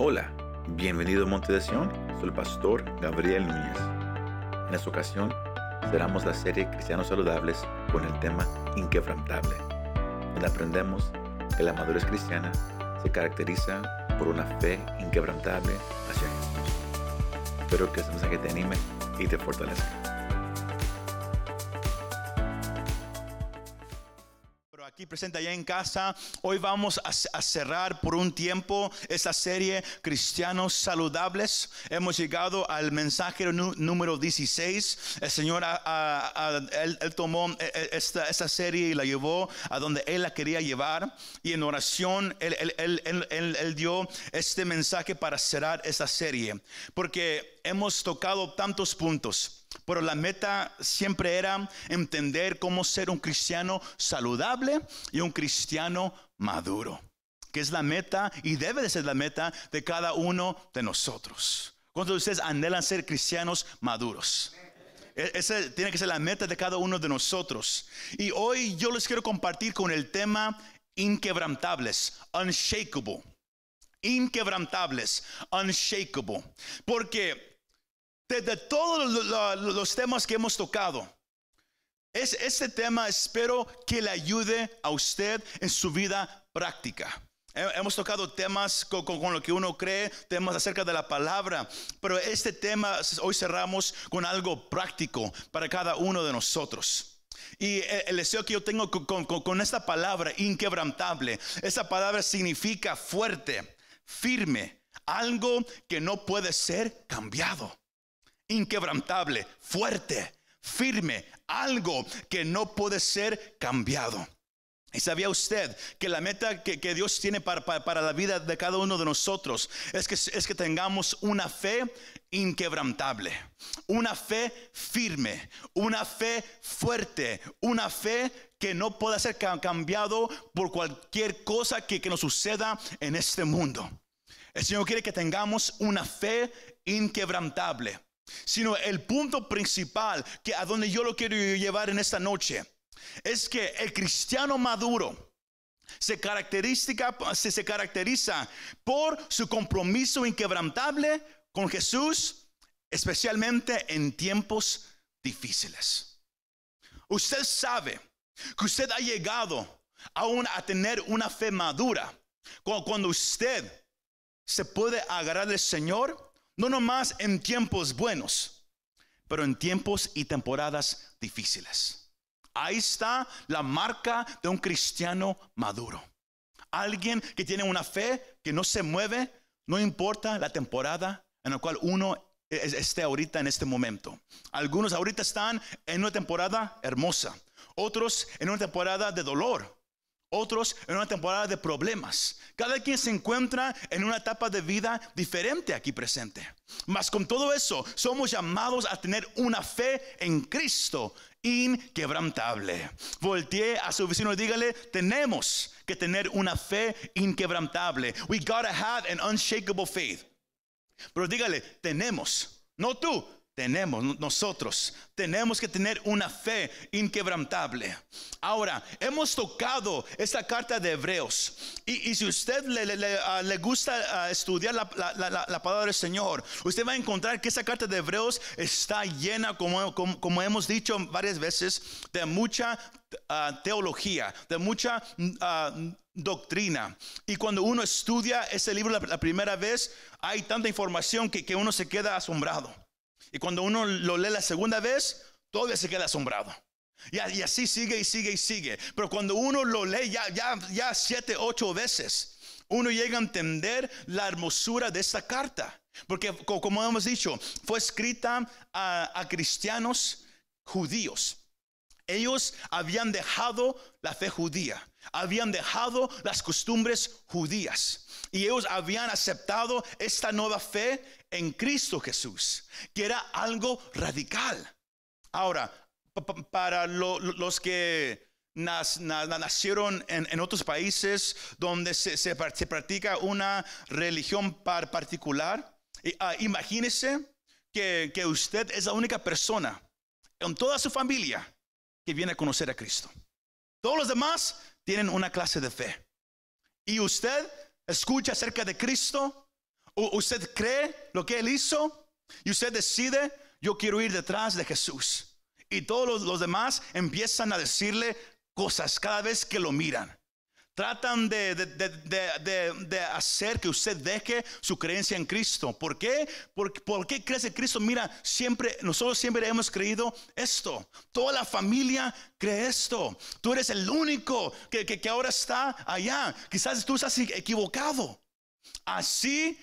Hola, bienvenido a Monte de Sion, soy el pastor Gabriel Núñez. En esta ocasión, cerramos la serie Cristianos Saludables con el tema Inquebrantable, donde aprendemos que la madurez cristiana se caracteriza por una fe inquebrantable hacia Jesús. Espero que este mensaje te anime y te fortalezca. Presente allá en casa. Hoy vamos a, cerrar por un tiempo esta serie Cristianos Saludables. Hemos llegado al mensaje número 16. El Señor él, tomó e, e, esta, esta, serie y la llevó a donde Él la quería llevar. Y en oración él, él dio este mensaje para cerrar esta serie. Porque hemos tocado tantos puntos pero la meta siempre era entender cómo ser un cristiano saludable y un cristiano maduro, que es la meta y debe de ser la meta de cada uno de nosotros. ¿Cuántos de ustedes anhelan ser cristianos maduros? E, esa tiene que ser la meta de cada uno de nosotros. Y hoy yo les quiero compartir con el tema inquebrantables, unshakable. Inquebrantables, unshakable. Porque de, todos los, temas que hemos tocado, es, este tema espero que le ayude a usted en su vida práctica. Hemos tocado temas con, lo que uno cree, temas acerca de la palabra, pero este tema hoy cerramos con algo práctico para cada uno de nosotros. Y el deseo que yo tengo con, con esta palabra inquebrantable, esa palabra significa fuerte, firme, algo que no puede ser cambiado inquebrantable, fuerte, firme, algo que no puede ser cambiado. ¿Y sabía usted que la meta que, Dios tiene para, la vida de cada uno de nosotros es que, es que tengamos una fe inquebrantable, una fe firme, una fe fuerte, una fe que no pueda ser cambiado por cualquier cosa que, que nos suceda en este mundo? El Señor quiere que tengamos una fe inquebrantable sino el punto principal que a donde yo lo quiero llevar en esta noche es que el cristiano maduro se caracteriza, se caracteriza por su compromiso inquebrantable con Jesús, especialmente en tiempos difíciles. Usted sabe que usted ha llegado aún a tener una fe madura cuando usted se puede agarrar al Señor no nomás en tiempos buenos, pero en tiempos y temporadas difíciles. Ahí está la marca de un cristiano maduro. Alguien que tiene una fe que no se mueve, no importa la temporada en la cual uno esté ahorita en este momento. Algunos ahorita están en una temporada hermosa, otros en una temporada de dolor, otros en una temporada de problemas. Cada quien se encuentra en una etapa de vida diferente aquí presente. Mas con todo eso, somos llamados a tener una fe en Cristo inquebrantable. Voltee a su vecino y dígale, tenemos que tener una fe inquebrantable. We gotta have an unshakable faith. Pero dígale, tenemos, no tú, tenemos nosotros, tenemos que tener una fe inquebrantable. Ahora, hemos tocado esta carta de Hebreos. Y, si usted le, ah, gusta ah, estudiar la, palabra del Señor, usted va a encontrar que esa carta de Hebreos está llena, como, como, hemos dicho varias veces, de mucha ah, teología, de mucha doctrina. Y cuando uno estudia ese libro la, primera vez, hay tanta información que, que uno se queda asombrado. Y cuando uno lo lee la segunda vez, todavía se queda asombrado. Y, así sigue y sigue y sigue. Pero cuando uno lo lee ya, ya, ya siete, ocho veces, uno llega a entender la hermosura de esta carta. Porque como hemos dicho, fue escrita a, a cristianos judíos. Ellos habían dejado la fe judía, habían dejado las costumbres judías y ellos habían aceptado esta nueva fe en Cristo Jesús, que era algo radical. Ahora, para los que nacieron en, otros países donde se, practica una religión particular, uh, imagínese que usted es la única persona en toda su familia que viene a conocer a Cristo. Todos los demás tienen una clase de fe. Y usted escucha acerca de Cristo U- usted cree lo que él hizo y usted decide, yo quiero ir detrás de Jesús. Y todos los demás empiezan a decirle cosas cada vez que lo miran. Tratan de, de- de- de- hacer que usted deje su creencia en Cristo. ¿Por qué? ¿Por, por qué crees en Cristo? Mira, siempre, nosotros siempre hemos creído esto. Toda la familia cree esto. Tú eres el único que, que- que ahora está allá. Quizás tú estás equivocado. Así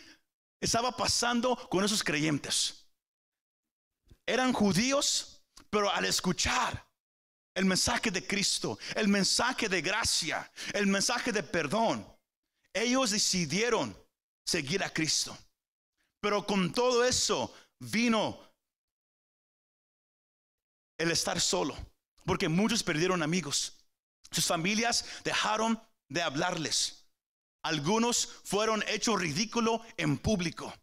estaba pasando con esos creyentes. Eran judíos, pero al escuchar el mensaje de Cristo, el mensaje de gracia, el mensaje de perdón, ellos decidieron seguir a Cristo. Pero con todo eso vino el estar solo, porque muchos perdieron amigos. Sus familias dejaron de hablarles. Algunos fueron hechos ridículo en público.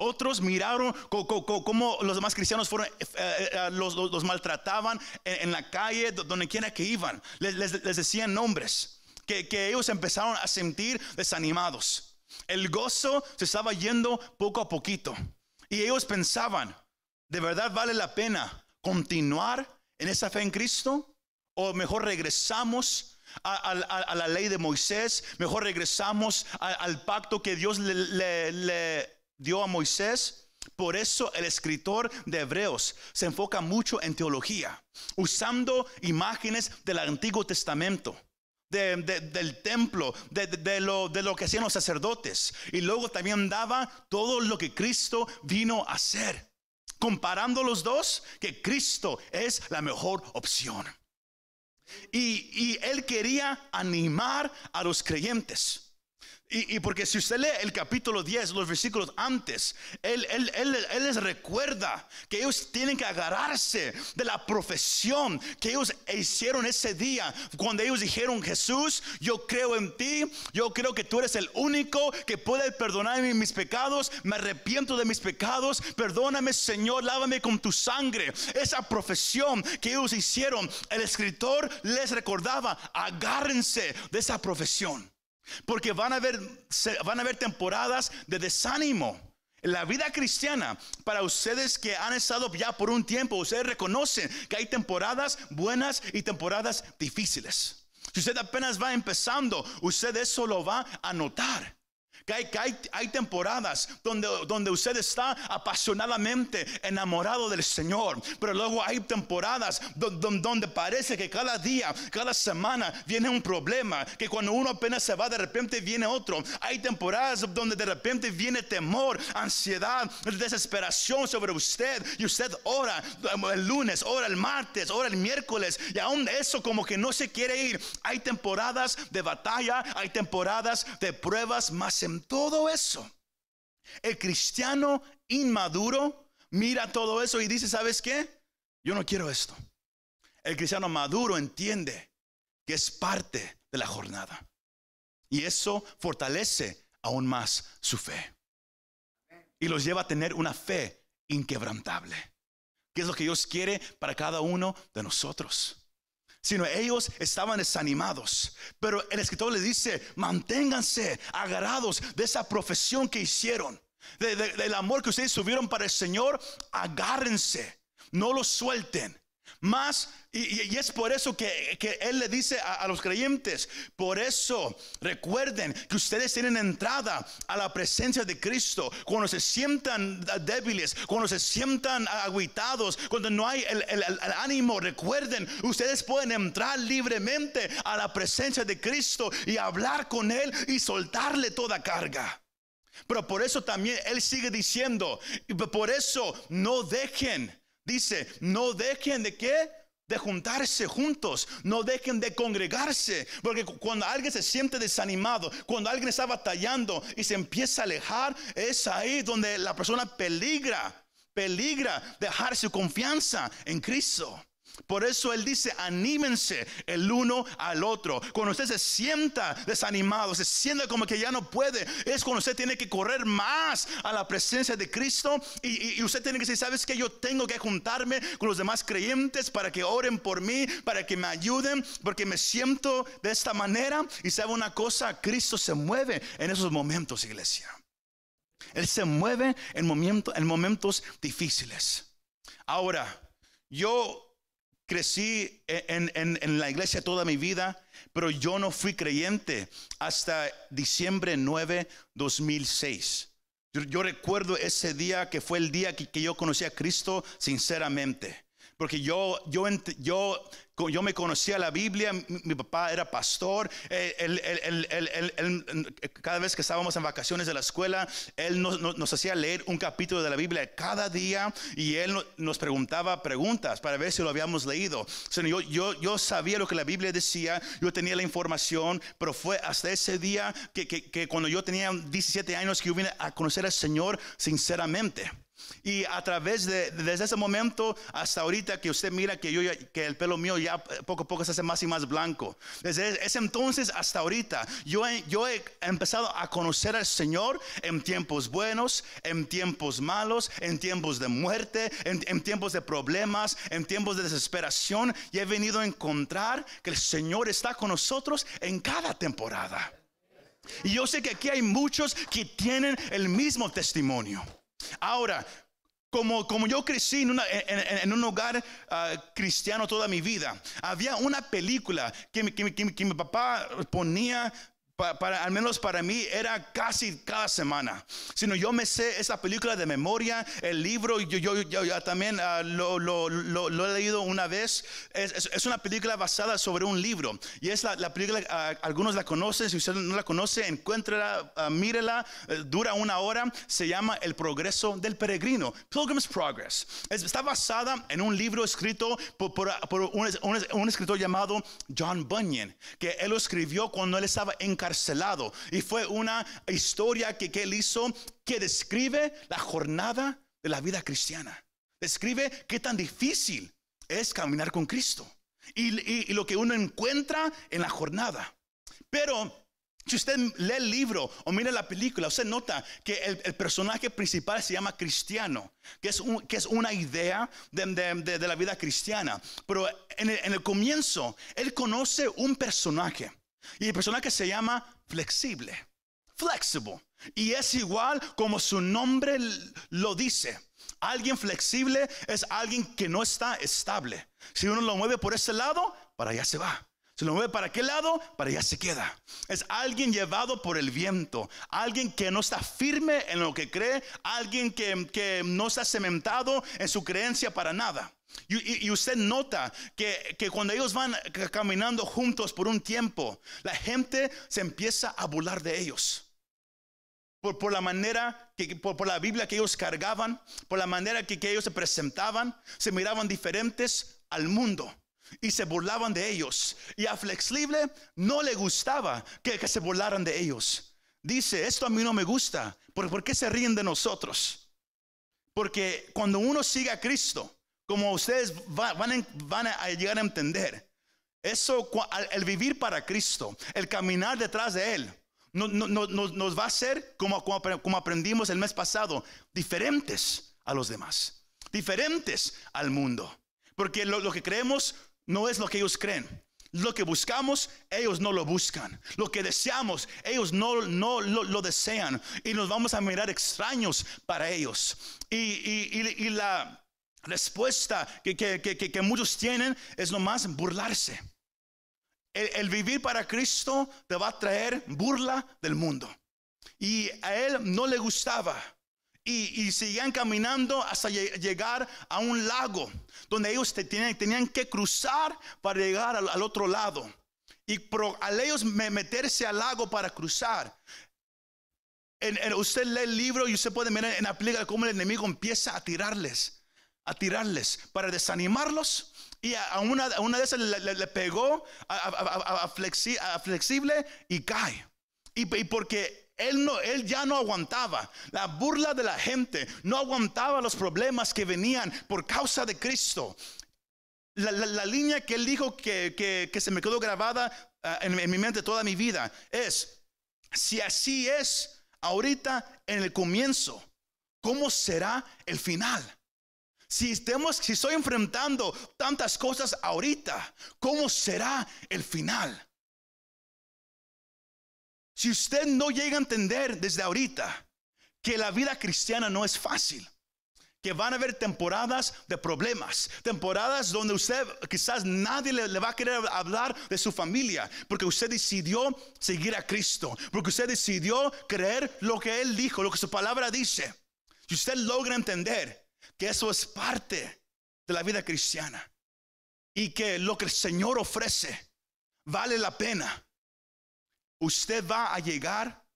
Otros miraron cómo los demás cristianos fueron, eh, eh, eh, los, maltrataban en, la calle, do- donde quiera que iban. Les, decían nombres, que, ellos empezaron a sentir desanimados. El gozo se estaba yendo poco a poquito. Y ellos pensaban, ¿de verdad vale la pena continuar en esa fe en Cristo? ¿O mejor regresamos a, la ley de Moisés? ¿Mejor regresamos al pacto que Dios le dio a Moisés? Por eso el escritor de Hebreos se enfoca mucho en teología, usando imágenes del Antiguo Testamento. de- de- del templo, de, lo, que hacían los sacerdotes. Y luego también daba todo lo que Cristo vino a hacer. Comparando los dos, que Cristo es la mejor opción. Y él quería animar a los creyentes. Y, porque si usted lee el capítulo 10, los versículos antes, él, él- él- él les recuerda que ellos tienen que agarrarse de la profesión que ellos hicieron ese día. Cuando ellos dijeron, Jesús, yo creo en ti, yo creo que tú eres el único que puede perdonarme mis pecados, me arrepiento de mis pecados, perdóname Señor, lávame con tu sangre. Esa profesión que ellos hicieron, el escritor les recordaba, agárrense de esa profesión. Porque van a haber, van a temporadas de desánimo. La vida cristiana, para ustedes que han estado ya por un tiempo, ustedes reconocen que hay temporadas buenas y temporadas difíciles. Si usted apenas va empezando, usted eso lo va a notar. Hay, que hay, temporadas donde, donde usted está apasionadamente enamorado del Señor. Pero luego hay temporadas do- do- donde parece que cada día, cada semana viene un problema. Que cuando uno apenas se va, de repente viene otro. Hay temporadas donde de repente viene temor, ansiedad, desesperación sobre usted. Y usted ora el lunes, ora el martes, ora el miércoles. Y aún eso como que no se quiere ir. Hay temporadas de batalla, hay temporadas de pruebas, más en todo eso. El cristiano inmaduro mira todo eso y dice, ¿sabes qué? Yo no quiero esto. El cristiano maduro entiende que es parte de la jornada. Y eso fortalece aún más su fe. Y los lleva a tener una fe inquebrantable. Que es lo que Dios quiere para cada uno de nosotros sino ellos estaban desanimados. Pero el escritor le dice, manténganse agarrados de esa profesión que hicieron, de- de- del amor que ustedes tuvieron para el Señor, agárrense, no lo suelten. Más, y, es por eso que, que Él le dice a, los creyentes, por eso recuerden que ustedes tienen entrada a la presencia de Cristo. Cuando se sientan débiles, cuando se sientan aguitados, cuando no hay el, ánimo, recuerden, ustedes pueden entrar libremente a la presencia de Cristo y hablar con Él y soltarle toda carga. Pero por eso también Él sigue diciendo, por eso no dejen, dice, no dejen de qué? De juntarse juntos, no dejen de congregarse, porque cu- cuando alguien se siente desanimado, cuando alguien está batallando y se empieza a alejar, es ahí donde la persona peligra, peligra dejar su confianza en Cristo. Por eso Él dice, anímense el uno al otro. Cuando usted se sienta desanimado, se sienta como que ya no puede, es cuando usted tiene que correr más a la presencia de Cristo y, usted tiene que decir, ¿sabes que Yo tengo que juntarme con los demás creyentes para que oren por mí, para que me ayuden, porque me siento de esta manera. Y sabe una cosa, Cristo se mueve en esos momentos, iglesia. Él se mueve en, momento, en momentos difíciles. Ahora, yo crecí en, en, la iglesia toda mi vida, pero yo no fui creyente hasta diciembre 9, 2006. Yo, recuerdo ese día que fue el día que, que yo conocí a Cristo sinceramente. Porque yo, yo, yo yo me conocía la Biblia, mi, papá era pastor, cada vez que estábamos en vacaciones de la escuela, él nos, hacía leer un capítulo de la Biblia cada día y él nos preguntaba preguntas para ver si lo habíamos leído. yo, yo, yo sabía lo que la Biblia decía, yo tenía la información, pero fue hasta ese día que, que cuando yo tenía 17 años que yo vine a conocer al Señor sinceramente. Y a través de desde ese momento hasta ahorita que usted mira que yo que el pelo mío ya poco a poco se hace más y más blanco. Desde ese entonces hasta ahorita yo he, yo he empezado a conocer al Señor en tiempos buenos, en tiempos malos, en tiempos de muerte, en, en tiempos de problemas, en tiempos de desesperación y he venido a encontrar que el Señor está con nosotros en cada temporada. Y yo sé que aquí hay muchos que tienen el mismo testimonio. Ahora, como, como, yo crecí en, en, un hogar ah, cristiano toda mi vida, había una película que, que, que mi papá ponía para, al menos para mí era casi cada semana. Sino yo me sé esa película de memoria, el libro, yo, yo, yo, también uh, lo, lo, lo, he leído una vez. Es, es, una película basada sobre un libro. Y es la, la película, uh, algunos la conocen, si usted no la conoce, encuéntrala, uh, mírela, dura una hora, se llama El progreso del peregrino, Pilgrim's Progress. está basada en un libro escrito por, por, por un, un, un escritor llamado John Bunyan, que él lo escribió cuando él estaba encarcelado y fue una historia que, él hizo que describe la jornada de la vida cristiana. Describe qué tan difícil es caminar con Cristo y, lo que uno encuentra en la jornada. Pero si usted lee el libro o mira la película, usted nota que el, personaje principal se llama cristiano, que es, que es una idea de, la vida cristiana. Pero en el, en el comienzo, él conoce un personaje y el personaje se llama flexible, flexible. Y es igual como su nombre lo dice. Alguien flexible es alguien que no está estable. Si uno lo mueve por ese lado, para allá se va. Si lo mueve para aquel lado, para allá se queda. Es alguien llevado por el viento, alguien que no está firme en lo que cree, alguien que, que no está cementado en su creencia para nada. Y, usted nota que, cuando ellos van caminando juntos por un tiempo, la gente se empieza a burlar de ellos. Por, la manera, que, por, la Biblia que ellos cargaban, por la manera que, ellos se presentaban, se miraban diferentes al mundo y se burlaban de ellos. Y a Flexible no le gustaba que, se burlaran de ellos. Dice, esto a mí no me gusta. ¿Por, qué se ríen de nosotros? Porque cuando uno sigue a Cristo, como ustedes van, a llegar a entender. Eso, el vivir para Cristo, el caminar detrás de Él, nos va a hacer, como, como, aprendimos el mes pasado, diferentes a los demás, diferentes al mundo. Porque lo, que creemos no es lo que ellos creen. Lo que buscamos, ellos no lo buscan. Lo que deseamos, ellos no, no lo, desean. Y nos vamos a mirar extraños para ellos. y la, respuesta que, que, muchos tienen es nomás burlarse. El, vivir para Cristo te va a traer burla del mundo. Y a él no le gustaba. Y, y seguían caminando hasta llegar a un lago donde ellos tenían, tenían que cruzar para llegar al, otro lado. Y al ellos meterse al lago para cruzar, usted lee el libro y usted puede ver en la cómo el enemigo empieza a tirarles a tirarles para desanimarlos. Y a una, una de esas le, pegó a, flexible y cae. Y, porque él, no, él ya no aguantaba la burla de la gente, no aguantaba los problemas que venían por causa de Cristo. La, línea que él dijo que, se me quedó grabada ah, en, en mi mente toda mi vida es, si así es ahorita en el comienzo, ¿cómo será el final? Si, si estoy enfrentando tantas cosas ahorita, ¿cómo será el final? Si usted no llega a entender desde ahorita que la vida cristiana no es fácil. Que van a haber temporadas de problemas, temporadas donde usted quizás nadie le, va a querer hablar de su familia, porque usted decidió seguir a Cristo, porque usted decidió creer lo que Él dijo, lo que su palabra dice. Si usted logra entender que eso es parte de la vida cristiana y que lo que el Señor ofrece vale la pena, usted va a llegar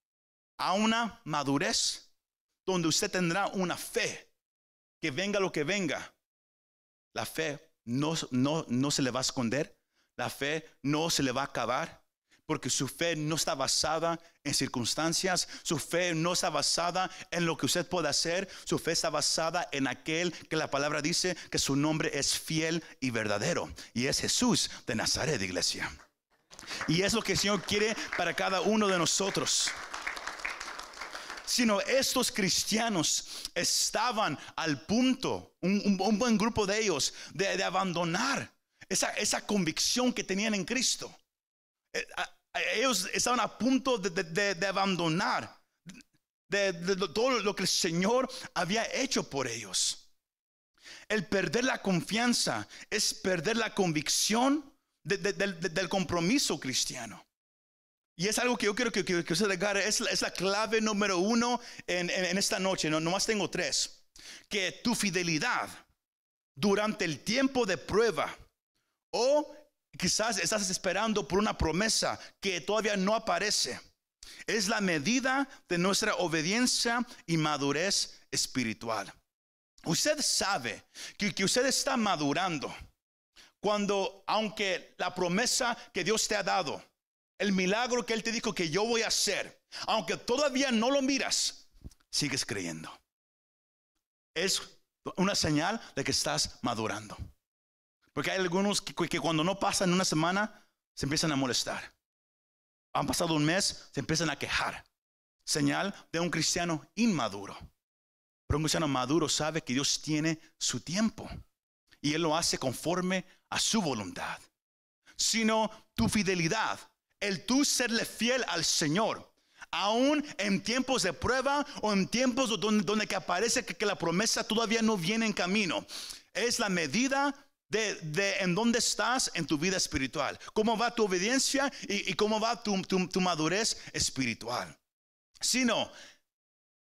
a una madurez donde usted tendrá una fe que venga lo que venga. La fe no, no, no se le va a esconder, la fe no se le va a acabar, porque su fe no está basada en circunstancias, su fe no está basada en lo que usted puede hacer, su fe está basada en aquel que la palabra dice que su nombre es fiel y verdadero, y es Jesús de Nazaret, iglesia. Y es lo que el Señor quiere para cada uno de nosotros sino estos cristianos estaban al punto, un, buen grupo de ellos, de, abandonar esa, convicción que tenían en Cristo. Eh, ellos estaban a punto de, abandonar de, todo lo que el Señor había hecho por ellos. El perder la confianza es perder la convicción del compromiso cristiano. Y es algo que yo quiero que, que, usted agarre, es, es, la clave número uno en, en, esta noche, no nomás tengo tres, que tu fidelidad durante el tiempo de prueba o quizás estás esperando por una promesa que todavía no aparece, es la medida de nuestra obediencia y madurez espiritual. Usted sabe que, usted está madurando cuando, aunque la promesa que Dios te ha dado, el milagro que Él te dijo que yo voy a hacer, aunque todavía no lo miras, sigues creyendo. Es una señal de que estás madurando. Porque hay algunos que, cuando no pasan una semana, se empiezan a molestar. Han pasado un mes, se empiezan a quejar. Señal de un cristiano inmaduro. Pero un cristiano maduro sabe que Dios tiene su tiempo. Y Él lo hace conforme a su voluntad. Sino tu fidelidad el tú serle fiel al Señor. Aún en tiempos de prueba o en tiempos donde, donde que aparece que, la promesa todavía no viene en camino. Es la medida de, de, en dónde estás en tu vida espiritual, cómo va tu obediencia y, cómo va tu, tu, madurez espiritual. Sino,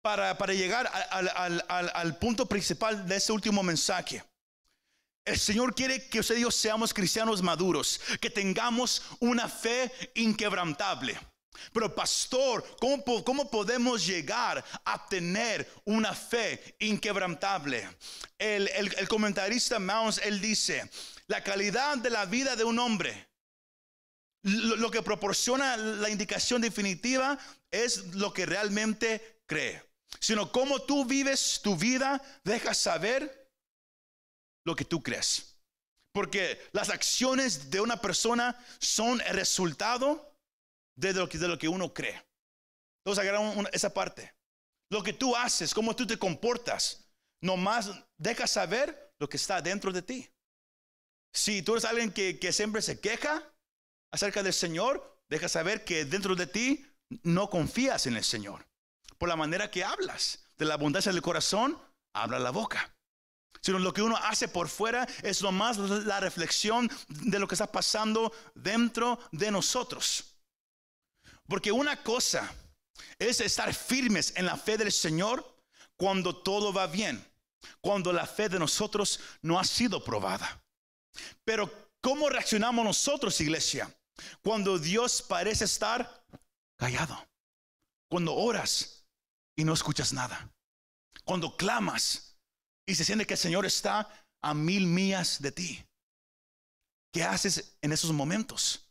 para, para llegar al, al, al, punto principal de este último mensaje, el Señor quiere que usted y yo seamos cristianos maduros, que tengamos una fe inquebrantable. Pero pastor, ¿cómo, ¿cómo, podemos llegar a tener una fe inquebrantable? El, el, comentarista Mounds, él dice, la calidad de la vida de un hombre, lo, lo que proporciona la indicación definitiva es lo que realmente cree. Sino cómo tú vives tu vida, deja saber lo que tú crees. Porque las acciones de una persona son el resultado de lo que, de lo que uno cree. Entonces agarramos esa parte. Lo que tú haces, cómo tú te comportas, nomás deja saber lo que está dentro de ti. Si tú eres alguien que, que siempre se queja acerca del Señor, deja saber que dentro de ti no confías en el Señor. Por la manera que hablas, de la abundancia del corazón, habla la boca sino lo que uno hace por fuera es nomás la reflexión de lo que está pasando dentro de nosotros. Porque una cosa es estar firmes en la fe del Señor cuando todo va bien, cuando la fe de nosotros no ha sido probada. Pero ¿cómo reaccionamos nosotros, iglesia, cuando Dios parece estar callado? Cuando oras y no escuchas nada. Cuando clamas y se siente que el Señor está a mil millas de ti. ¿Qué haces en esos momentos?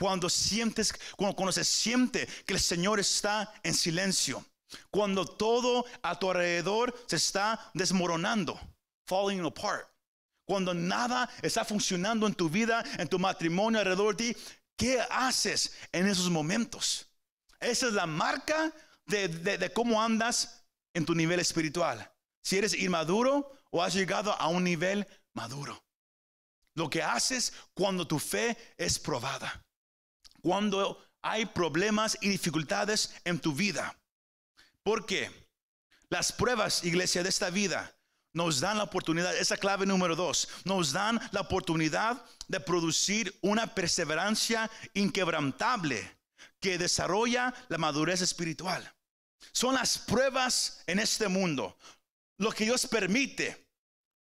Cuando sientes, cuando, se siente que el Señor está en silencio, cuando todo a tu alrededor se está desmoronando, falling apart, cuando nada está funcionando en tu vida, en tu matrimonio alrededor de ti, ¿qué haces en esos momentos? Esa es la marca de cómo andas en tu nivel espiritual si eres inmaduro o has llegado a un nivel maduro. Lo que haces cuando tu fe es probada, cuando hay problemas y dificultades en tu vida. ¿Por qué? Las pruebas, iglesia, de esta vida nos dan la oportunidad, esa clave número dos, nos dan la oportunidad de producir una perseverancia inquebrantable que desarrolla la madurez espiritual. Son las pruebas en este mundo, lo que Dios permite,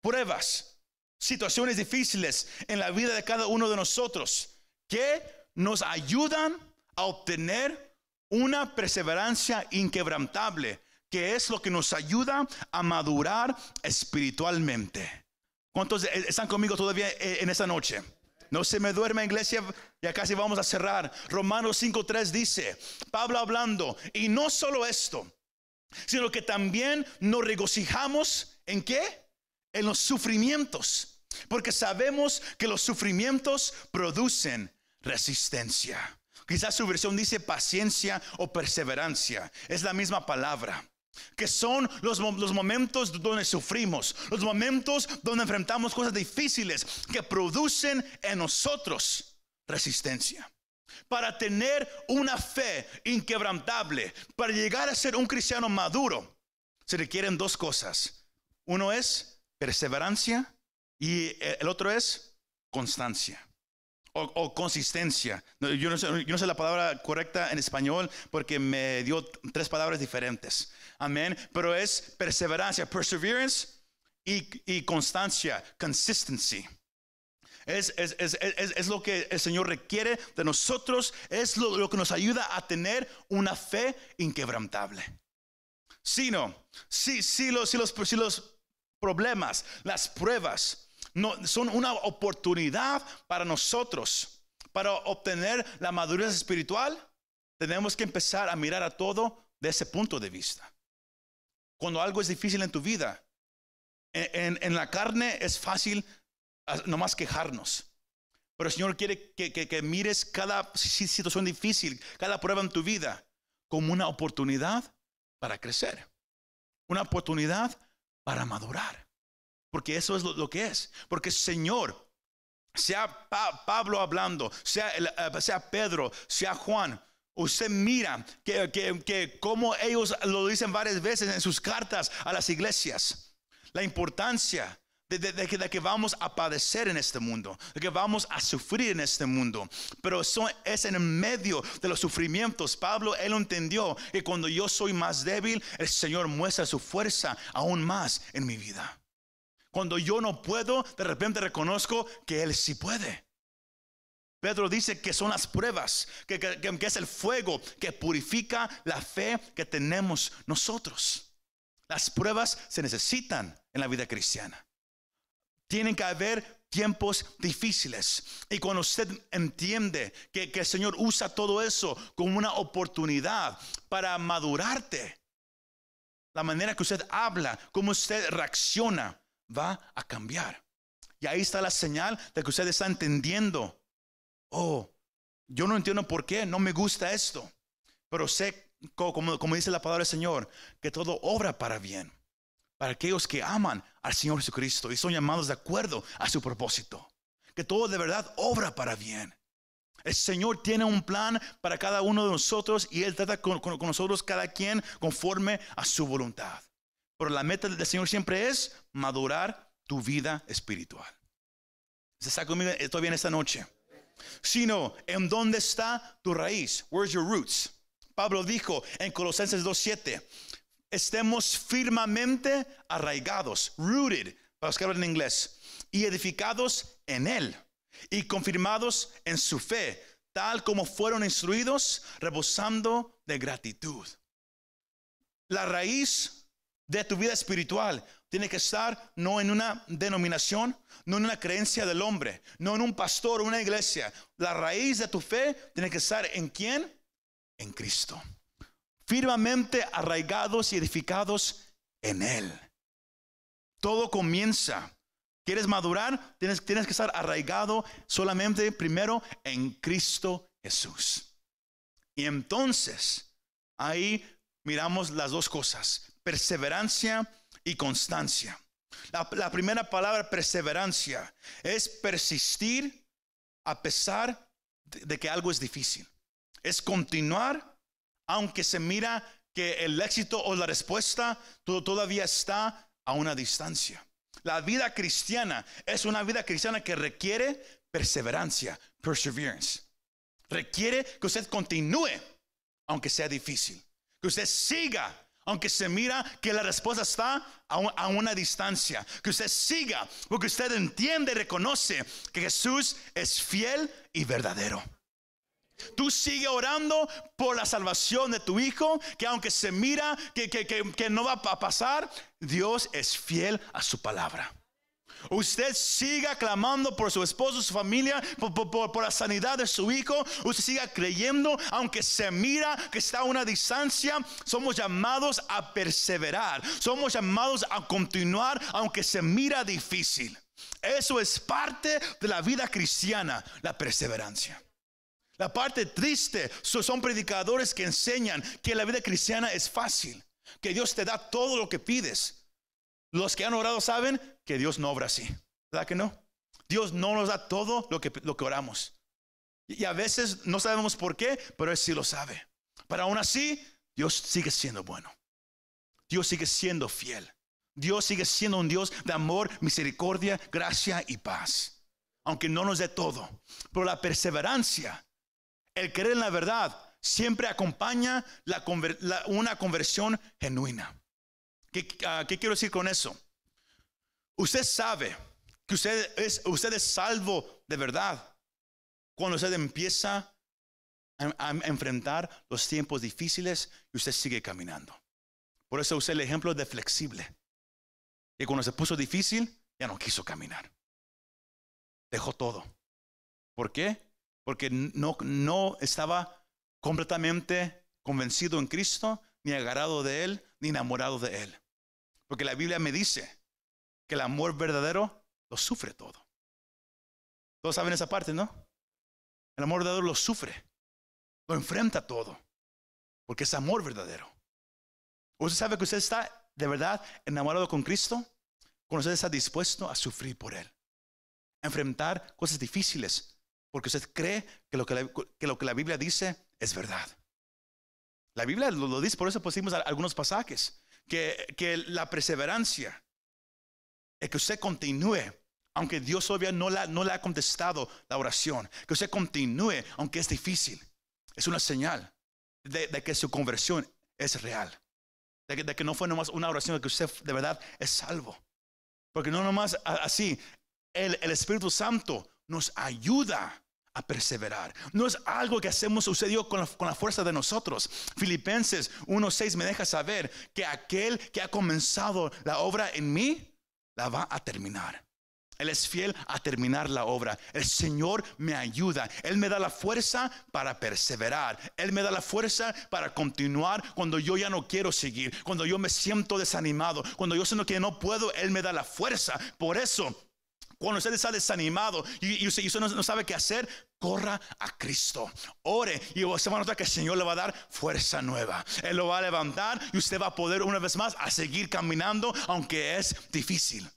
pruebas, situaciones difíciles en la vida de cada uno de nosotros, que nos ayudan a obtener una perseverancia inquebrantable que es lo que nos ayuda a madurar espiritualmente. ¿Cuántos están conmigo todavía eh, en esta noche? No se me duerme iglesia, ya casi vamos a cerrar. Romanos 5.3 dice, Pablo hablando, y no solo esto, sino que también nos regocijamos en qué? En los sufrimientos, porque sabemos que los sufrimientos producen resistencia. Quizás su versión dice paciencia o perseverancia, es la misma palabra que son los, los, momentos donde sufrimos, los momentos donde enfrentamos cosas difíciles que producen en nosotros resistencia. Para tener una fe inquebrantable, para llegar a ser un cristiano maduro, se requieren dos cosas. Uno es perseverancia y el otro es constancia o, consistencia. Yo no, sé, yo no, sé, la palabra correcta en español porque me dio tres palabras diferentes. Amén. Pero es perseverancia, perseverance y, constancia, consistency. Es, es, es, es, lo que el Señor requiere de nosotros, es lo, que nos ayuda a tener una fe inquebrantable. Si no, si, los, los, si los problemas, las pruebas, no, son una oportunidad para nosotros para obtener la madurez espiritual. Tenemos que empezar a mirar a todo de ese punto de vista. Cuando algo es difícil en tu vida, en, la carne es fácil ah, nomás quejarnos. Pero el Señor quiere que, que, mires cada situación difícil, cada prueba en tu vida, como una oportunidad para crecer, una oportunidad para madurar. Porque eso es lo, que es. Porque Señor, sea Pablo hablando, sea, eh, sea Pedro, sea Juan, Usted mira que, que, como ellos lo dicen varias veces en sus cartas a las iglesias, la importancia de, que, de, que, vamos a padecer en este mundo, de que vamos a sufrir en este mundo. Pero eso es en medio de los sufrimientos. Pablo, él entendió que cuando yo soy más débil, el Señor muestra su fuerza aún más en mi vida. Cuando yo no puedo, de repente reconozco que Él sí puede. Pedro dice que son las pruebas, que, es el fuego que purifica la fe que tenemos nosotros. Las pruebas se necesitan en la vida cristiana. Tienen que haber tiempos difíciles. Y cuando usted entiende que, que, el Señor usa todo eso como una oportunidad para madurarte, la manera que usted habla, cómo usted reacciona, va a cambiar. Y ahí está la señal de que usted está entendiendo. Oh, yo no entiendo por qué, no me gusta esto. Pero sé, como, dice la palabra del Señor, que todo obra para bien. Para aquellos que aman al Señor Jesucristo y son llamados de acuerdo a su propósito. Que todo de verdad obra para bien. El Señor tiene un plan para cada uno de nosotros y Él trata con nosotros cada quien conforme a su voluntad. Pero la meta del Señor siempre es madurar tu vida espiritual. ¿Se está conmigo todavía en esta noche? Sino, ¿en dónde está tu raíz? Where's your roots? Pablo dijo en Colosenses 2.7, estemos firmemente arraigados, rooted, para los que hablan en inglés, y edificados en Él, y confirmados en su fe, tal como fueron instruidos, rebosando de gratitud. La raíz de tu vida espiritual tiene que estar no en una denominación, no en una creencia del hombre, no en un pastor o una iglesia. La raíz de tu fe tiene que estar en quién? En Cristo. Firmemente arraigados y edificados en Él. Todo comienza. ¿Quieres madurar? Tienes, tienes que estar arraigado solamente primero en Cristo Jesús. Y entonces, ahí miramos las dos cosas perseverancia y constancia. La, primera palabra, perseverancia, es persistir a pesar de, que algo es difícil. Es continuar aunque se mira que el éxito o la respuesta todavía está a una distancia. La vida cristiana es una vida cristiana que requiere perseverancia, perseverance. Requiere que usted continúe, aunque sea difícil. Que usted siga, aunque se mira que la respuesta está a, una distancia. Que usted siga, porque usted entiende y reconoce que Jesús es fiel y verdadero. Tú sigue orando por la salvación de tu hijo, que aunque se mira que, que, no va a pasar, Dios es fiel a su palabra. Usted siga clamando por su esposo, su familia, por, la sanidad de su hijo. Usted siga creyendo, aunque se mira que está a una distancia. Somos llamados a perseverar. Somos llamados a continuar, aunque se mira difícil. Eso es parte de la vida cristiana, la perseverancia. La parte triste son predicadores que enseñan que la vida cristiana es fácil, que Dios te da todo lo que pides. Los que han orado saben que Dios no obra así, ¿verdad que no? Dios no nos da todo lo que, lo que oramos. Y a veces no sabemos por qué, pero Él sí lo sabe. Pero aún así, Dios sigue siendo bueno. Dios sigue siendo fiel. Dios sigue siendo un Dios de amor, misericordia, gracia y paz. Aunque no nos dé todo. Pero la perseverancia el creer en la verdad siempre acompaña una conversión genuina. Ah, ¿Qué, quiero decir con eso? Usted sabe que usted es, usted es salvo de verdad cuando usted empieza a, enfrentar los tiempos difíciles y usted sigue caminando. Por eso usé el ejemplo de flexible. Y cuando se puso difícil, ya no quiso caminar. Dejó todo. ¿Por qué? porque no, no estaba completamente convencido en Cristo, ni agarrado de Él, ni enamorado de Él. Porque la Biblia me dice que el amor verdadero lo sufre todo. Todos saben esa parte, ¿no? El amor verdadero lo sufre, lo enfrenta todo, porque es amor verdadero. ¿Usted sabe que usted está de verdad enamorado con Cristo? Cuando usted está dispuesto a sufrir por Él, a enfrentar cosas difíciles, porque usted cree que lo que la, Biblia dice es verdad. La Biblia lo, dice, por eso pusimos algunos pasajes, que la perseverancia, es que usted continúe, aunque Dios obvia no, la, no le ha contestado la oración, que usted continúe, aunque es difícil, es una señal de, que su conversión es real, de que, de que no fue nomás una oración, de que usted de verdad es salvo. Porque no nomás así, el, el Espíritu Santo nos ayuda a perseverar. No es algo que hacemos sucedió con la, fuerza de nosotros. Filipenses 1.6 me deja saber que aquel que ha comenzado la obra en mí, la va a terminar. Él es fiel a terminar la obra. El Señor me ayuda. Él me da la fuerza para perseverar. Él me da la fuerza para continuar cuando yo ya no quiero seguir. Cuando yo me siento desanimado. Cuando yo siento que no puedo, Él me da la fuerza. Por eso cuando usted está desanimado y, usted, no, sabe qué hacer, corra a Cristo. Ore y usted va a notar que el Señor le va a dar fuerza nueva. Él lo va a levantar y usted va a poder una vez más a seguir caminando, aunque es difícil.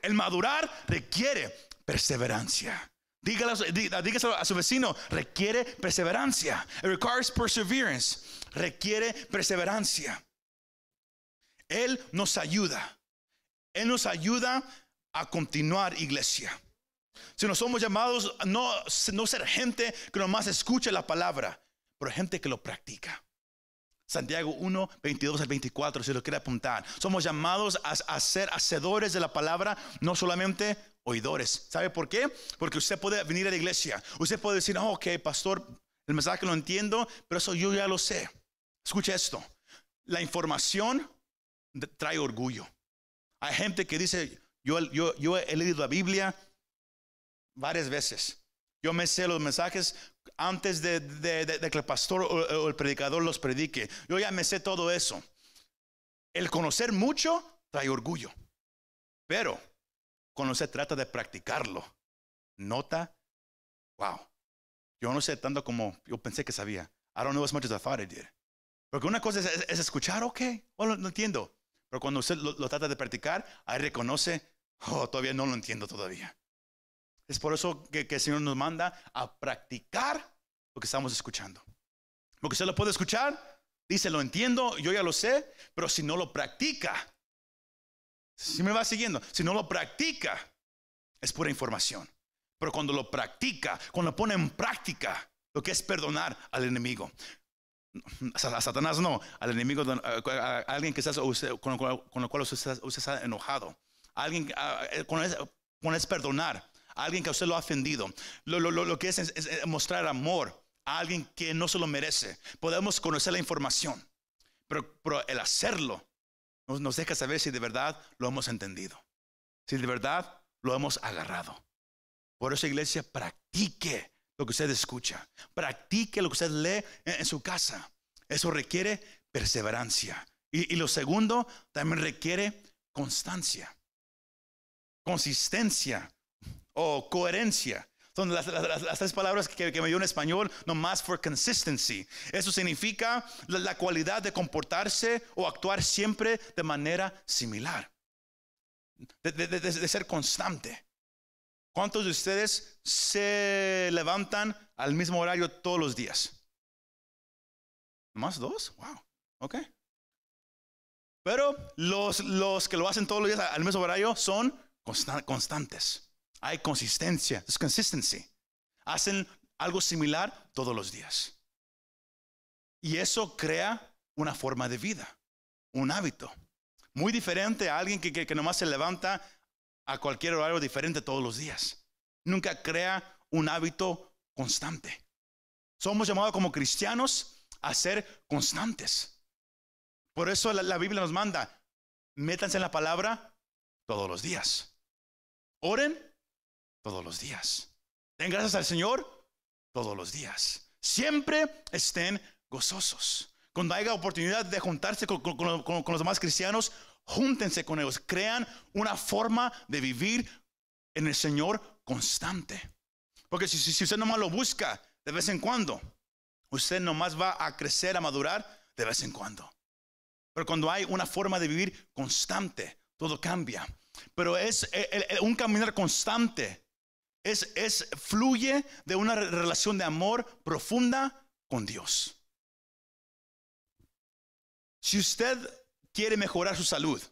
El madurar requiere perseverancia. Dígalo a su vecino, requiere perseverancia. It requires perseverance. Requiere perseverancia. Él nos ayuda. Él nos ayuda a continuar, iglesia. Si no somos llamados no, no ser gente que nomás escuche la palabra, pero gente que lo practica. Santiago 1, 22 al 24, si lo quiere apuntar. Somos llamados a, ser hacedores de la palabra, no solamente oidores. ¿Sabe por qué? Porque usted puede venir a la iglesia. Usted puede decir, oh, ok, pastor, el mensaje lo entiendo, pero eso yo ya lo sé. Escuche esto. La información trae orgullo. Hay gente que dice, yo, yo, he leído la Biblia varias veces. Yo me sé los mensajes antes de, que el pastor o, el predicador los predique. Yo ya me sé todo eso. El conocer mucho trae orgullo. Pero cuando se trata de practicarlo, nota, wow, yo no sé tanto como yo pensé que sabía. I don't know as much as I thought I did. Porque una cosa es, escuchar, ok, bueno, no entiendo. Pero cuando usted lo, lo, trata de practicar, ahí reconoce, Oh, todavía no lo entiendo todavía. Es por eso que, el Señor nos manda a practicar lo que estamos escuchando. Porque usted lo puede escuchar, dice, lo entiendo, yo ya lo sé, pero si no lo practica, si me va siguiendo, si no lo practica, es pura información. Pero cuando lo practica, cuando lo pone en práctica, lo que es perdonar al enemigo. A Satanás no, al enemigo, a alguien que estás, con, el cual usted está, enojado. Alguien eh, con es, es, perdonar. A alguien que usted lo ha ofendido. Lo, que es, es, mostrar amor a alguien que no se lo merece. Podemos conocer la información, pero, pero el hacerlo nos, nos deja saber si de verdad lo hemos entendido. Si de verdad lo hemos agarrado. Por eso, iglesia, practique lo que usted escucha. Practique lo que usted lee en, su casa. Eso requiere perseverancia. Y, lo segundo, también requiere constancia, consistencia o coherencia. Son las, tres palabras que, me dio en español, no más for consistency. Eso significa la, cualidad de comportarse o actuar siempre de manera similar. de ser constante. ¿Cuántos de ustedes se levantan al mismo horario todos los días? ¿Más dos? Wow. Ok. Pero los, los que lo hacen todos los días al mismo horario son constantes. Hay consistencia. Es consistency. Hacen algo similar todos los días. Y eso crea una forma de vida, un hábito. Muy diferente a alguien que, nomás se levanta a cualquier horario diferente todos los días. Nunca crea un hábito constante. Somos llamados como cristianos a ser constantes. Por eso la, Biblia nos manda, métanse en la palabra todos los días. Oren todos los días. Den gracias al Señor todos los días. Siempre estén gozosos. Cuando haya oportunidad de juntarse con los demás cristianos, júntense con ellos, crean una forma de vivir en el Señor constante. Porque si, si, usted nomás lo busca de vez en cuando, usted nomás va a crecer, a madurar de vez en cuando. Pero cuando hay una forma de vivir constante, todo cambia. Pero es un caminar constante. Es, fluye de una relación de amor profunda con Dios. Si usted quiere mejorar su salud,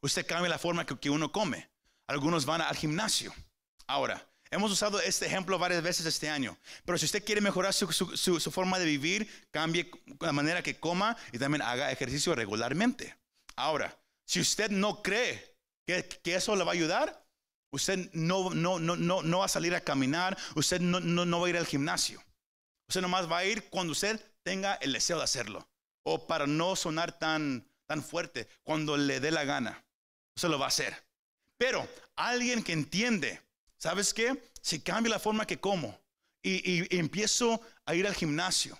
usted cambia la forma que, uno come. Algunos van al gimnasio. Ahora, hemos usado este ejemplo varias veces este año, pero si usted quiere mejorar su, forma de vivir, cambie la manera que coma y también haga ejercicio regularmente. Ahora, si usted no cree que, eso le va a ayudar, usted no, no, no, no, no va a salir a caminar, usted no, no, no va a ir al gimnasio. Usted nomás va a ir cuando usted tenga el deseo de hacerlo. O para no sonar tan tan fuerte cuando le dé la gana. Se lo va a hacer. Pero alguien que entiende, ¿sabes qué? Si cambio la forma que como y, empiezo a ir al gimnasio,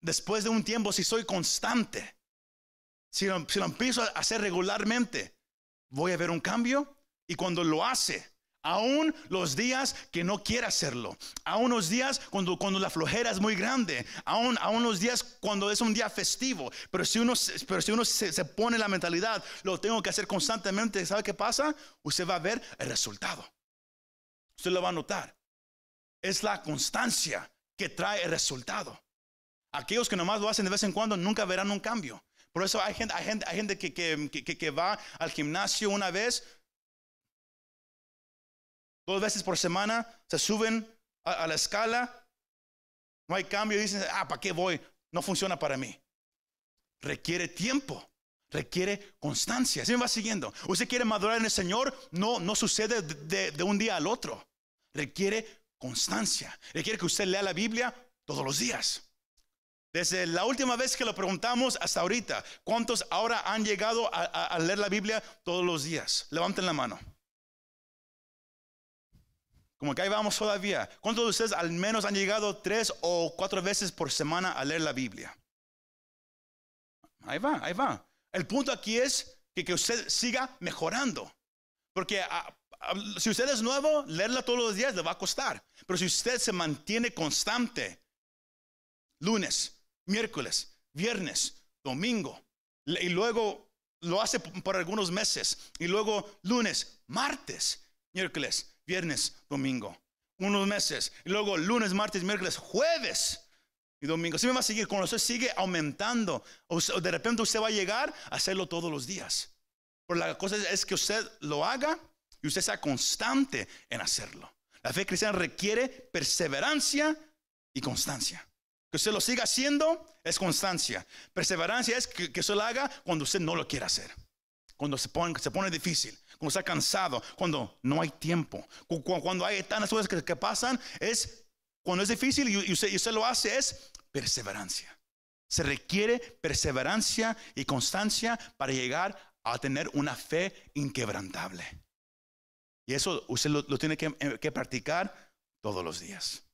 después de un tiempo, si soy constante, si lo, empiezo a hacer regularmente, voy a ver un cambio y cuando lo hace, Aún los días que no quiere hacerlo. Aún los días cuando, cuando la flojera es muy grande. Aún, aún los días cuando es un día festivo. Pero si uno, pero si uno se, se pone la mentalidad, lo tengo que hacer constantemente, ¿sabe qué pasa? Usted va a ver el resultado. Usted lo va a notar. Es la constancia que trae el resultado. Aquellos que nomás lo hacen de vez en cuando nunca verán un cambio. Por eso hay gente, que, va al gimnasio una vez dos veces por semana, se suben a, la escala, no hay cambio, y dicen, ah, ¿para qué voy? No funciona para mí. Requiere tiempo, requiere constancia. Así me va siguiendo. Usted quiere madurar en el Señor, no, no sucede de, de un día al otro. Requiere constancia. Requiere que usted lea la Biblia todos los días. Desde la última vez que lo preguntamos hasta ahorita, ¿cuántos ahora han llegado a, leer la Biblia todos los días? Levanten la mano. Como que ahí vamos todavía. ¿Cuántos de ustedes al menos han llegado tres o cuatro veces por semana a leer la Biblia? Ahí va, ahí va. El punto aquí es que, que usted siga mejorando. Porque ah, ah, si usted es nuevo, leerla todos los días le va a costar. Pero si usted se mantiene constante, lunes, miércoles, viernes, domingo, y luego lo hace por algunos meses, y luego lunes, martes, miércoles, viernes, domingo, unos meses, y luego lunes, martes, miércoles, jueves y domingo. Si me va a seguir, cuando usted sigue aumentando, de repente usted va a llegar a hacerlo todos los días. Pero la cosa es que usted lo haga y usted sea constante en hacerlo. La fe cristiana requiere perseverancia y constancia. Que usted lo siga haciendo es constancia. Perseverancia es que, que usted lo haga cuando usted no lo quiere hacer. Cuando se pone, se pone difícil, cuando está cansado, cuando no hay tiempo, cuando hay tantas cosas que, pasan, es cuando es difícil y usted, y usted lo hace, es perseverancia. Se requiere perseverancia y constancia para llegar a tener una fe inquebrantable. Y eso usted lo, tiene eh, que, practicar todos los días.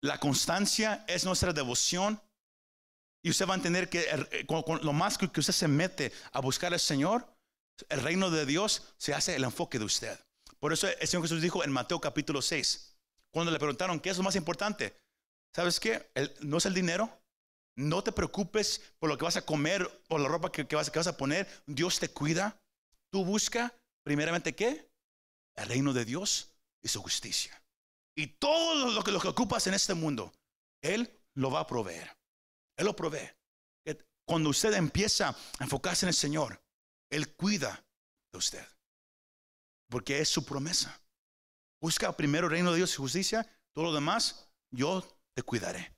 La constancia es nuestra devoción. Y usted va a entender que eh, lo más que usted se mete a buscar al Señor, el reino de Dios se hace el enfoque de usted. Por eso el Señor Jesús dijo en Mateo capítulo 6, cuando le preguntaron qué es lo más importante, ¿sabes qué? no es el dinero, no te preocupes por lo que vas a comer o la ropa que, vas, que vas a poner. Dios te cuida. Tú busca primeramente qué? El reino de Dios y su justicia. Y todo lo que, ocupas en este mundo, Él lo va a proveer. Él lo provee. Cuando usted empieza a enfocarse en el Señor, Él cuida de usted. Porque es su promesa. Busca primero el reino de Dios y justicia. Todo lo demás, yo te cuidaré.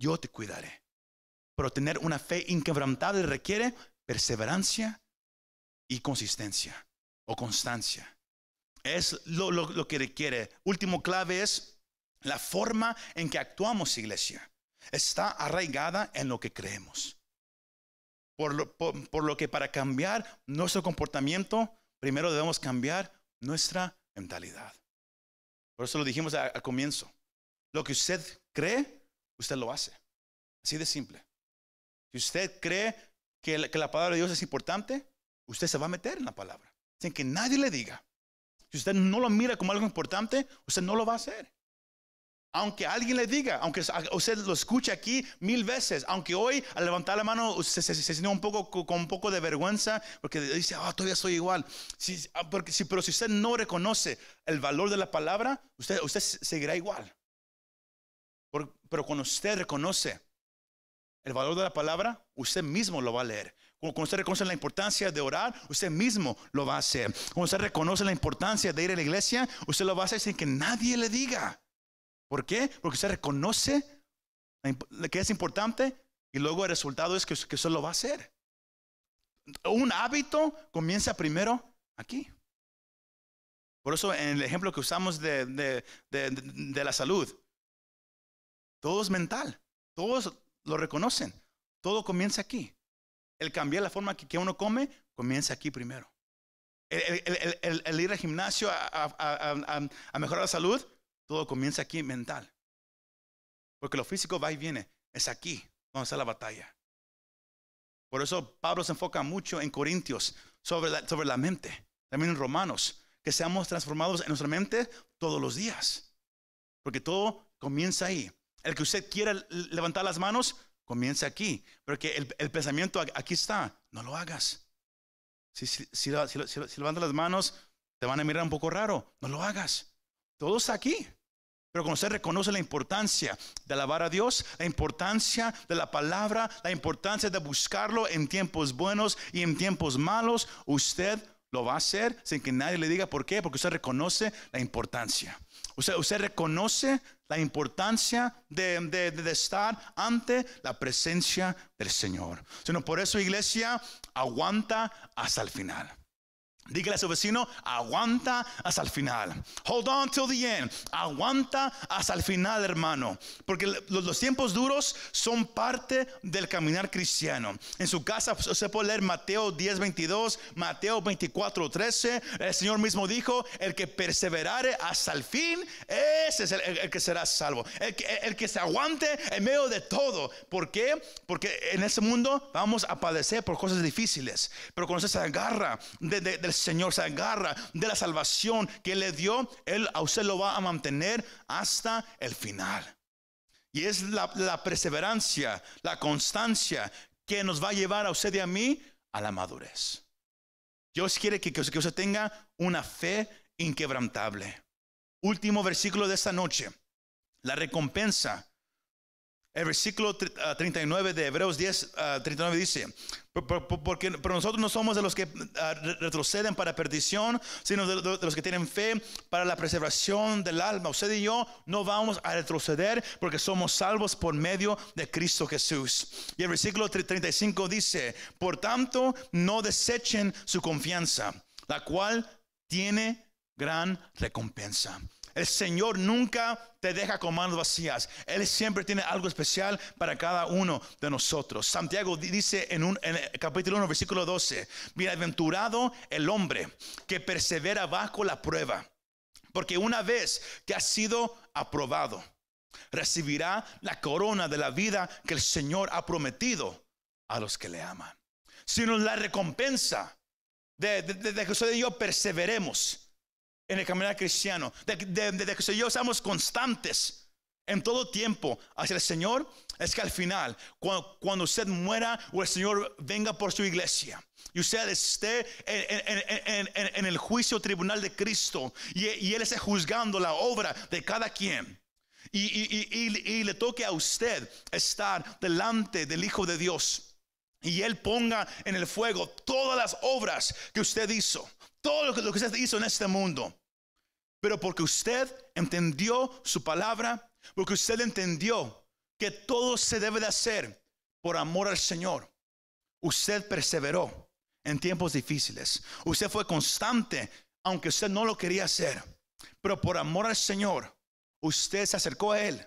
Yo te cuidaré. Pero tener una fe inquebrantable requiere perseverancia y consistencia o constancia. Es lo, que requiere. Último clave es la forma en que actuamos, iglesia. Está arraigada en lo que creemos. Por lo, por lo que para cambiar nuestro comportamiento, primero debemos cambiar nuestra mentalidad. Por eso lo dijimos al comienzo. Lo que usted cree, usted lo hace. Así de simple. Si usted cree que que la palabra de Dios es importante, usted se va a meter en la palabra sin que nadie le diga. Si usted no lo mira como algo importante, usted no lo va a hacer. Aunque alguien le diga, aunque usted lo escuche aquí mil veces, aunque hoy al levantar la mano usted se, siente un poco con un poco de vergüenza porque dice, ah, todavía soy igual. Ah, porque, pero si usted no reconoce el valor de la palabra, usted, usted seguirá igual. pero cuando usted reconoce el valor de la palabra, usted mismo lo va a leer. Cuando usted reconoce la importancia de orar, usted mismo lo va a hacer. Cuando usted reconoce la importancia de ir a la iglesia, usted lo va a hacer sin que nadie le diga. ¿Por qué? Porque usted reconoce que es importante y luego el resultado es que, que usted lo va a hacer. Un hábito comienza primero aquí. Por eso en el ejemplo que usamos de, de la salud, todo es mental, todos lo reconocen, todo comienza aquí. El cambiar la forma que, uno come comienza aquí primero. El, ir al gimnasio a, mejorar la salud, todo comienza aquí mental. Porque lo físico va y viene. Es aquí donde está la batalla. Por eso Pablo se enfoca mucho en Corintios sobre la, sobre la mente. También en Romanos. Que seamos transformados en nuestra mente todos los días. Porque todo comienza ahí. El que usted quiera levantar las manos, comienza aquí. Porque el, el, pensamiento aquí está. No lo hagas. Si, si, si, si, levantas las manos, te van a mirar un poco raro. No lo hagas. Todo está aquí. Pero cuando usted reconoce la importancia de alabar a Dios, la importancia de la palabra, la importancia de buscarlo en tiempos buenos y en tiempos malos, usted lo va a hacer sin que nadie le diga por qué, porque usted reconoce la importancia. Usted, usted reconoce la importancia de, de, estar ante la presencia del Señor. Sino por eso, iglesia, aguanta hasta el final. Dígale a su vecino, aguanta hasta el final. Hold on till the end. Aguanta hasta el final, hermano. Porque los, tiempos duros son parte del caminar cristiano. En su casa se puede leer Mateo 10, 22, Mateo 24, 13. El Señor mismo dijo, el que perseverare hasta el fin, ese es el, que será salvo. El que, se aguante en medio de todo. ¿Por qué? Porque en este mundo vamos a padecer por cosas difíciles. Pero cuando se agarra de, del Señor se agarra de la salvación que le dio, Él a usted lo va a mantener hasta el final. Y es la, perseverancia, la constancia que nos va a llevar a usted y a mí a la madurez. Dios quiere que, que usted tenga una fe inquebrantable. Último versículo de esta noche. La recompensa El versículo 39 de Hebreos 10, 39 dice, porque, pero nosotros no somos de los que retroceden para perdición, sino de, los que tienen fe para la preservación del alma. Usted y yo no vamos a retroceder porque somos salvos por medio de Cristo Jesús. Y el versículo 35 dice, por tanto, no desechen su confianza, la cual tiene gran recompensa. El Señor nunca te deja con manos vacías. Él siempre tiene algo especial para cada uno de nosotros. Santiago dice en, un, el capítulo 1, versículo 12, bienaventurado el hombre que persevera bajo la prueba, porque una vez que ha sido aprobado, recibirá la corona de la vida que el Señor ha prometido a los que le aman. Sino la recompensa de, de que usted y yo perseveremos en el caminar cristiano, de, que yo seamos constantes en todo tiempo hacia el Señor, es que al final, cuando, usted muera o el Señor venga por su iglesia y usted esté en, el juicio tribunal de Cristo y, Él esté juzgando la obra de cada quien. Y, y le toque a usted estar delante del Hijo de Dios y Él ponga en el fuego todas las obras que usted hizo, todo lo que, lo que usted hizo en este mundo. Pero porque usted entendió su palabra, porque usted entendió que todo se debe de hacer por amor al Señor, usted perseveró en tiempos difíciles. Usted fue constante, aunque usted no lo quería hacer. Pero por amor al Señor, usted se acercó a Él.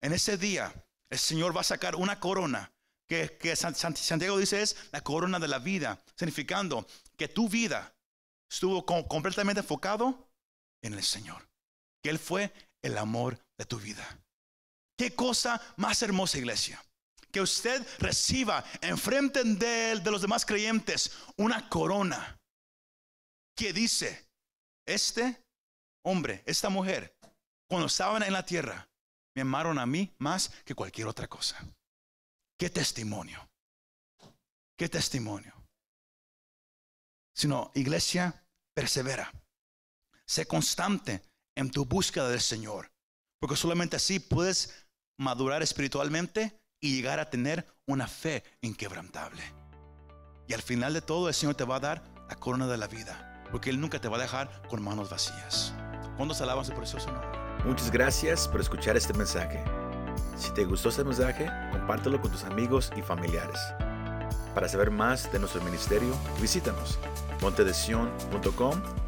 En ese día, el Señor va a sacar una corona que, que Santiago dice es la corona de la vida, significando que tu vida estuvo completamente enfocado en el Señor. Que Él fue el amor de tu vida. Qué cosa más hermosa, iglesia. Que usted reciba enfrente de él, de los demás creyentes, una corona que dice, este hombre, esta mujer, cuando estaban en la tierra, me amaron a mí más que cualquier otra cosa. Qué testimonio. Qué testimonio. Sino, iglesia, persevera. Sé constante en tu búsqueda del Señor, porque solamente así puedes madurar espiritualmente y llegar a tener una fe inquebrantable. Y al final de todo el Señor te va a dar la corona de la vida, porque Él nunca te va a dejar con manos vacías. Cuando se alaban su precioso nombre. Muchas gracias por escuchar este mensaje. Si te gustó este mensaje, compártelo con tus amigos y familiares. Para saber más de nuestro ministerio, visítanos montedesion.com